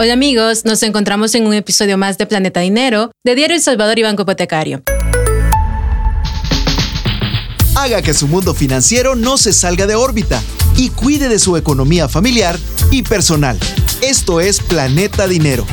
Hola amigos, nos encontramos en un episodio más de Planeta Dinero de Diario El Salvador y Banco Hipotecario. Haga que su mundo financiero no se salga de órbita y cuide de su economía familiar y personal. Esto es Planeta Dinero.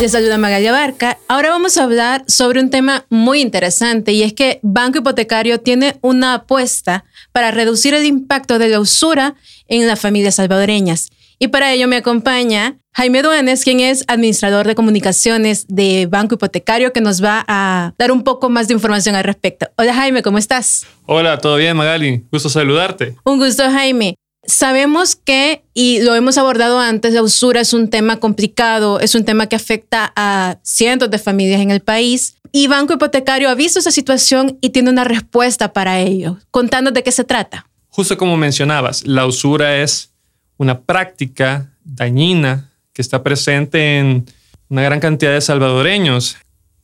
Les saluda Magalia Barca. Ahora vamos a hablar sobre un tema muy interesante y es que Banco Hipotecario tiene una apuesta para reducir el impacto de la usura en las familias salvadoreñas. Y para ello me acompaña Jaime Duenes, quien es administrador de comunicaciones de Banco Hipotecario, que nos va a dar un poco más de información al respecto. Hola Jaime, ¿cómo estás? Hola, ¿todo bien Magali? Gusto saludarte. Un gusto Jaime. Sabemos que, y lo hemos abordado antes, la usura es un tema complicado, es un tema que afecta a cientos de familias en el país. Y Banco Hipotecario ha visto esa situación y tiene una respuesta para ello. Contando de qué se trata. Justo como mencionabas, la usura es una práctica dañina que está presente en una gran cantidad de salvadoreños.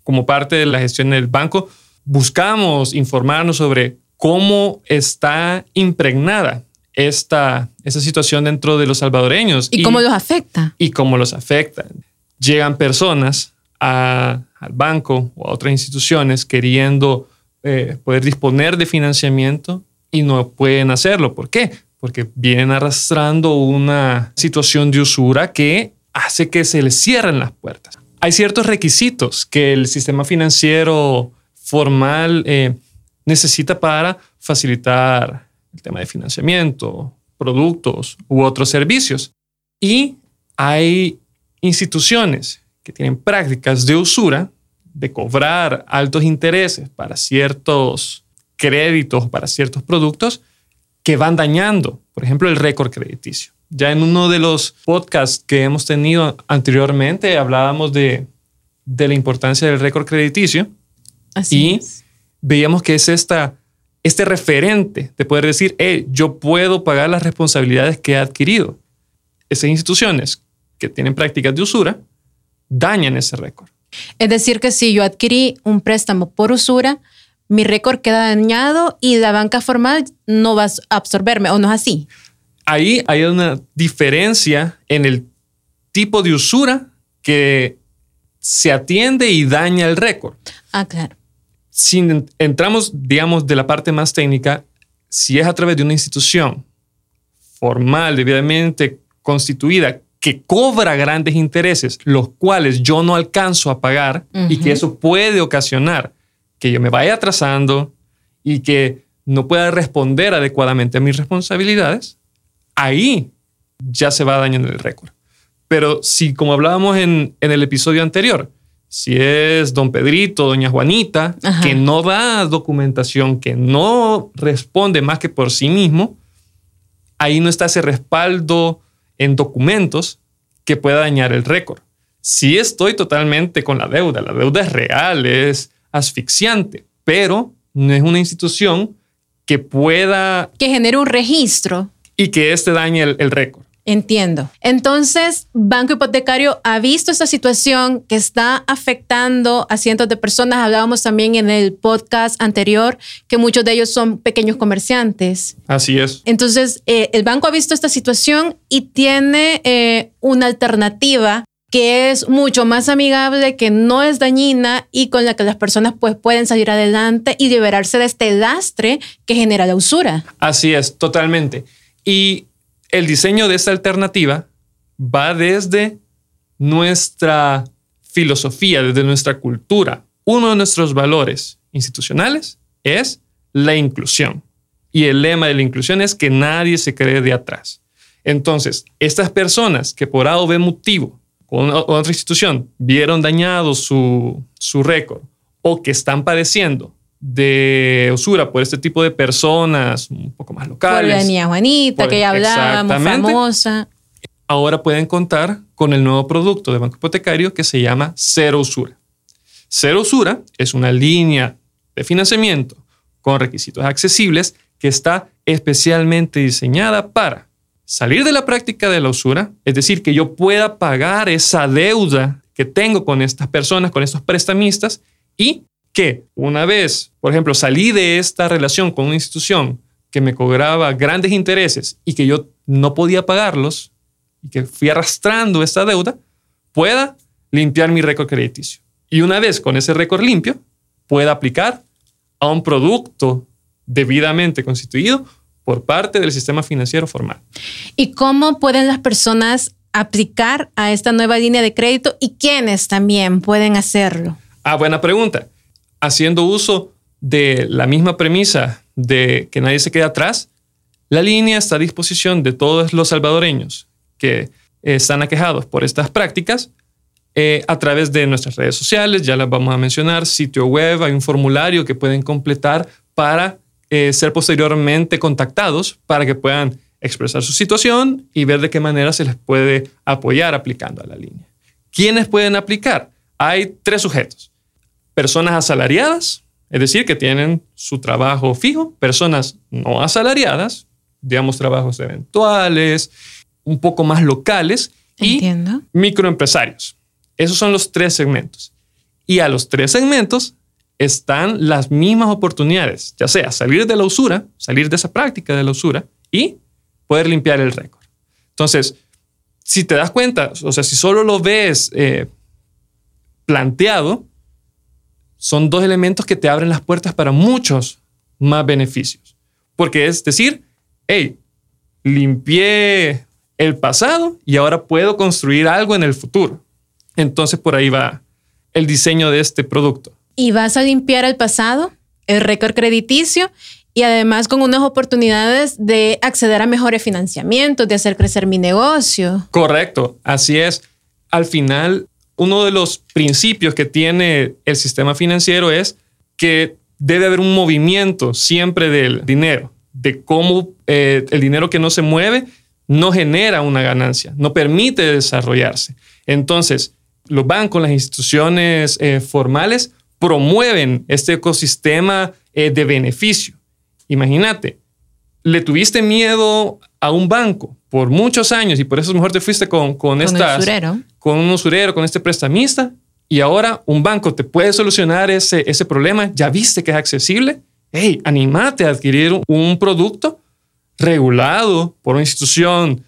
Como parte de la gestión del banco, buscamos informarnos sobre cómo está impregnada esta, esta situación dentro de los salvadoreños. ¿Y, cómo los afecta? Y cómo los afecta. Llegan personas al banco o a otras instituciones queriendo eh, poder disponer de financiamiento y no pueden hacerlo. ¿Por qué? Porque vienen arrastrando una situación de usura que hace que se les cierren las puertas. Hay ciertos requisitos que el sistema financiero formal eh, necesita para facilitar el tema de financiamiento, productos u otros servicios. Y hay instituciones que tienen prácticas de usura, de cobrar altos intereses para ciertos créditos, para ciertos productos, que van dañando, por ejemplo, el récord crediticio. Ya en uno de los podcasts que hemos tenido anteriormente hablábamos de, la importancia del récord crediticio. Así y veíamos que es esta, este referente de poder decir, hey, yo puedo pagar las responsabilidades que he adquirido. Esas instituciones que tienen prácticas de usura dañan ese récord. Es decir, que si yo adquirí un préstamo por usura, mi récord queda dañado y la banca formal no va a absorberme, ¿o no es así? ahí hay una diferencia en el tipo de usura que se atiende y daña el récord. Ah, claro. Si entramos, digamos, de la parte más técnica, si es a través de una institución formal, debidamente constituida, que cobra grandes intereses, los cuales yo no alcanzo a pagar y que eso puede ocasionar que yo me vaya atrasando y que no pueda responder adecuadamente a mis responsabilidades, ahí ya se va dañando el récord. Pero si, como hablábamos en, el episodio anterior, si es don Pedrito, doña Juanita, que no da documentación, que no responde más que por sí mismo, ahí no está ese respaldo en documentos que pueda dañar el récord. Si estoy totalmente con la deuda, la deuda es real, es asfixiante, pero no es una institución que pueda... Que genere un registro y que este dañe el, récord. Entiendo. Entonces, Banco Hipotecario ha visto esta situación que está afectando a cientos de personas. Hablábamos también en el podcast anterior que muchos de ellos son pequeños comerciantes. Así es. Entonces, eh, el banco ha visto esta situación y tiene eh, una alternativa que es mucho más amigable, que no es dañina y con la que las personas pues, pueden salir adelante y liberarse de este lastre que genera la usura. Así es, totalmente. Y el diseño de esta alternativa va desde nuestra filosofía, desde nuestra cultura. Uno de nuestros valores institucionales es la inclusión. Y el lema de la inclusión es que nadie se cree de atrás. Entonces, estas personas que por A o B motivo otra institución vieron dañado su, su récord o que están padeciendo de usura por este tipo de personas un poco más locales. Por la Juanita, que ya hablábamos, famosa. Ahora pueden contar con el nuevo producto de Banco Hipotecario que se llama Cero Usura. Cero Usura es una línea de financiamiento con requisitos accesibles que está especialmente diseñada para salir de la práctica de la usura, es decir, que yo pueda pagar esa deuda que tengo con estas personas, con estos prestamistas y que una vez, por ejemplo, salí de esta relación con una institución que me cobraba grandes intereses y que yo no podía pagarlos, y que fui arrastrando esta deuda, pueda limpiar mi récord crediticio. Y una vez con ese récord limpio, pueda aplicar a un producto debidamente constituido por parte del sistema financiero formal. ¿Y cómo pueden las personas aplicar a esta nueva línea de crédito y quiénes también pueden hacerlo? Ah, buena pregunta. Haciendo uso de la misma premisa de que nadie se quede atrás, la línea está a disposición de todos los salvadoreños que están aquejados por estas prácticas eh, a través de nuestras redes sociales, ya las vamos a mencionar, sitio web, hay un formulario que pueden completar para eh, ser posteriormente contactados para que puedan expresar su situación y ver de qué manera se les puede apoyar aplicando a la línea. ¿Quiénes pueden aplicar? Hay tres sujetos. Personas asalariadas, es decir, que tienen su trabajo fijo, personas no asalariadas, digamos trabajos eventuales, un poco más locales, y microempresarios. Esos son los tres segmentos. Y a los tres segmentos están las mismas oportunidades, ya sea salir de la usura, salir de esa práctica de la usura y poder limpiar el récord. Entonces, si te das cuenta, o sea, si solo lo ves eh, planteado, son dos elementos que te abren las puertas para muchos más beneficios. Porque es decir, hey, limpié el pasado y ahora puedo construir algo en el futuro. Entonces por ahí va el diseño de este producto. Y vas a limpiar el pasado, el récord crediticio y además con unas oportunidades de acceder a mejores financiamientos, de hacer crecer mi negocio. Correcto, así es. Al final, uno de los principios que tiene el sistema financiero es que debe haber un movimiento siempre del dinero, de cómo eh, el dinero que no se mueve no genera una ganancia, no permite desarrollarse. Entonces, los bancos, las instituciones eh, formales promueven este ecosistema eh, de beneficio. Imagínate, le tuviste miedo a un banco por muchos años y por eso mejor te fuiste con, con, con con un usurero, con este prestamista y ahora un banco te puede solucionar ese, ese problema, ya viste que es accesible, hey, animate a adquirir un producto regulado por una institución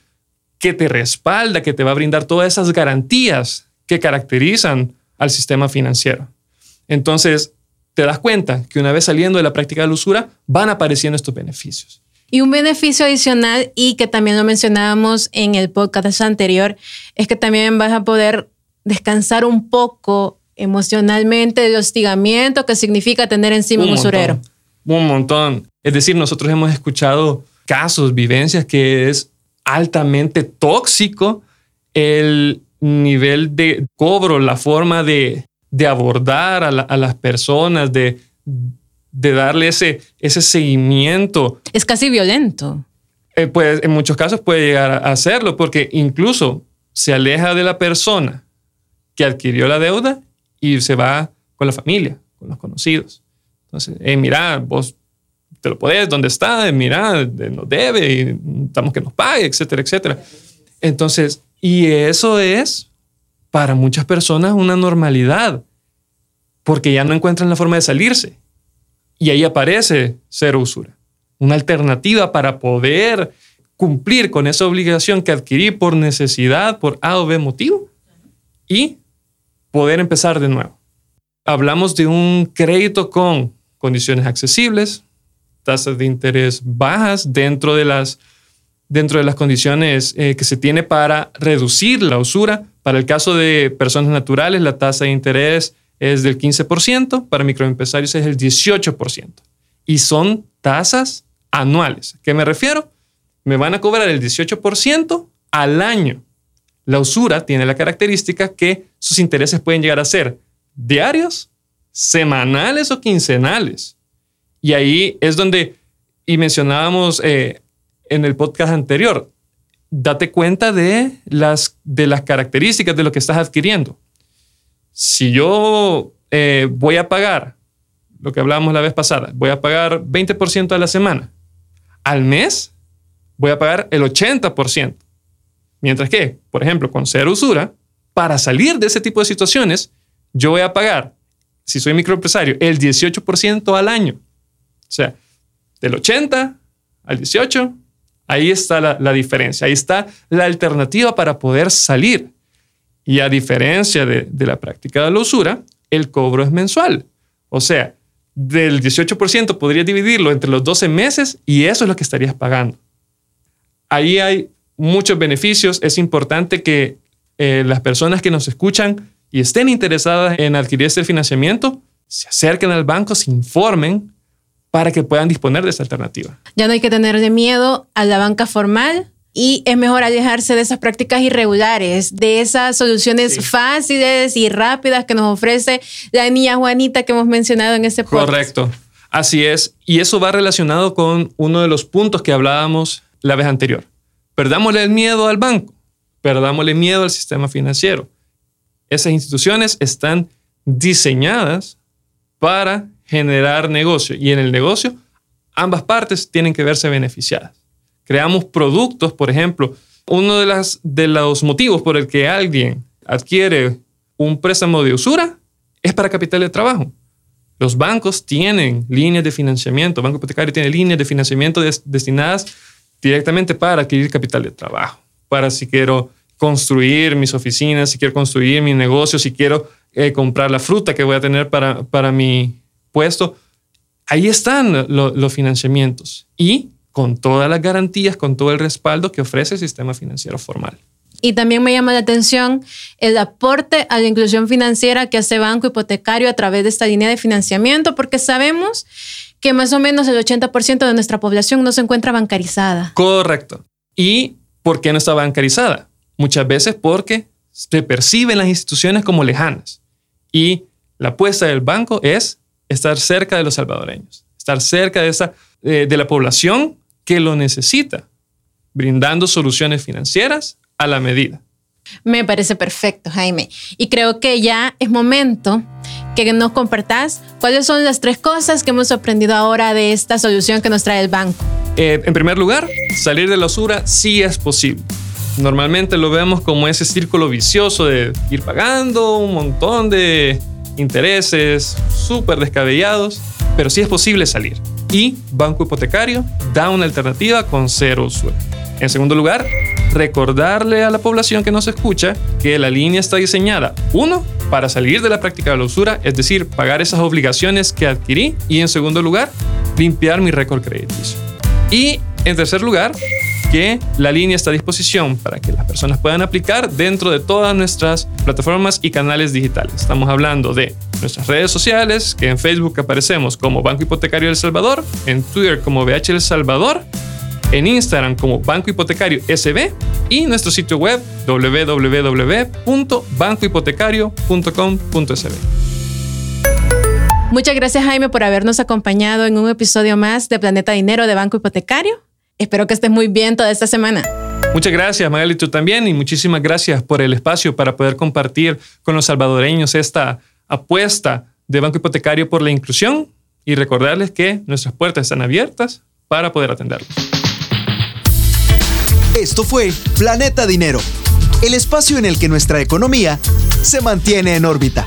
que te respalda, que te va a brindar todas esas garantías que caracterizan al sistema financiero. Entonces, te das cuenta que una vez saliendo de la práctica de la usura, van apareciendo estos beneficios. Y un beneficio adicional, y que también lo mencionábamos en el podcast anterior, es que también vas a poder descansar un poco emocionalmente del hostigamiento que significa tener encima un, usurero. un montón. Es decir, nosotros hemos escuchado casos, vivencias que es altamente tóxico el nivel de cobro, la forma de, abordar a, las personas, de, de darle ese, ese seguimiento. Es casi violento. Eh, pues en muchos casos puede llegar a hacerlo porque incluso se aleja de la persona que adquirió la deuda y se va con la familia, con los conocidos. Entonces, mira, vos te lo podés, ¿dónde está? Mira, nos debe y necesitamos que nos pague, etcétera, etcétera. Entonces, y eso es para muchas personas una normalidad, porque ya no encuentran la forma de salirse. Y ahí aparece cero usura, una alternativa para poder cumplir con esa obligación que adquirí por necesidad, por A o B motivo, y poder empezar de nuevo. Hablamos de un crédito con condiciones accesibles, tasas de interés bajas dentro de las dentro de las condiciones eh, que se tiene para reducir la usura. Para el caso de personas naturales, la tasa de interés es del 15%, para microempresarios es el 18%. Y son tasas anuales. ¿Qué me refiero? Me van a cobrar el 18% al año. La usura tiene la característica que sus intereses pueden llegar a ser diarios, semanales o quincenales. Y ahí es donde, y mencionábamos eh, en el podcast anterior, date cuenta de las, de las características de lo que estás adquiriendo. Si yo eh, voy a pagar, lo que hablábamos la vez pasada, voy a pagar 20% a la semana, al mes voy a pagar el 80%. Mientras que, por ejemplo, con cero usura, para salir de ese tipo de situaciones, yo voy a pagar, si soy microempresario, el 18% al año. O sea, del 80 al 18 Ahí está la, diferencia, ahí está la alternativa para poder salir. Y a diferencia de, de la práctica de la usura, el cobro es mensual. O sea, del 18% podrías dividirlo entre los 12 meses y eso es lo que estarías pagando. Ahí hay muchos beneficios. Es importante que eh, las personas que nos escuchan y estén interesadas en adquirir este financiamiento se acerquen al banco, se informen para que puedan disponer de esta alternativa. Ya no hay que tenerle miedo a la banca formal y es mejor alejarse de esas prácticas irregulares, de esas soluciones fáciles y rápidas que nos ofrece la niña Juanita que hemos mencionado en este podcast. Correcto. Así es. Y eso va relacionado con uno de los puntos que hablábamos la vez anterior. Perdámosle el miedo al banco, perdámosle miedo al sistema financiero. Esas instituciones están diseñadas para generar negocio. Y en el negocio ambas partes tienen que verse beneficiadas. Creamos productos, por ejemplo, uno de, las, de los motivos por el que alguien adquiere un préstamo de usura es para capital de trabajo. Los bancos tienen líneas de financiamiento, Banco Hipotecario tiene líneas de financiamiento destinadas directamente para adquirir capital de trabajo, para si quiero construir mis oficinas, si quiero construir mi negocio, si quiero eh, comprar la fruta que voy a tener para, para mi puesto. Ahí están los financiamientos. Y con todas las garantías, con todo el respaldo que ofrece el sistema financiero formal. Y también me llama la atención el aporte a la inclusión financiera que hace Banco Hipotecario a través de esta línea de financiamiento, porque sabemos que más o menos el 80% de nuestra población no se encuentra bancarizada. Correcto. ¿Y por qué no está bancarizada? Muchas veces porque se perciben las instituciones como lejanas. Y la apuesta del banco es estar cerca de los salvadoreños, estar cerca de, esa, eh, de la población que lo necesita, brindando soluciones financieras a la medida. Me parece perfecto, Jaime. Y creo que ya es momento que nos compartas cuáles son las tres cosas que hemos aprendido ahora de esta solución que nos trae el banco. Eh, en primer lugar, salir de la usura sí es posible. Normalmente lo vemos como ese círculo vicioso de ir pagando un montón de intereses súper descabellados, pero sí es posible salir y Banco Hipotecario da una alternativa con cero usura. En segundo lugar, recordarle a la población que nos escucha que la línea está diseñada, uno, para salir de la práctica de la usura, es decir, pagar esas obligaciones que adquirí, y en segundo lugar, limpiar mi récord crediticio. Y en tercer lugar, que la línea está a disposición para que las personas puedan aplicar dentro de todas nuestras plataformas y canales digitales. Estamos hablando de nuestras redes sociales, que en Facebook aparecemos como Banco Hipotecario El Salvador, en Twitter como BH El Salvador, en Instagram como Banco Hipotecario SB y nuestro sitio web www.bancohipotecario.com.sb. Muchas gracias Jaime por habernos acompañado en un episodio más de Planeta Dinero de Banco Hipotecario. Espero que estés muy bien toda esta semana. Muchas gracias, Magali, tú también, y muchísimas gracias por el espacio para poder compartir con los salvadoreños esta apuesta de Banco Hipotecario por la inclusión y recordarles que nuestras puertas están abiertas para poder atenderlos. Esto fue Planeta Dinero, el espacio en el que nuestra economía se mantiene en órbita.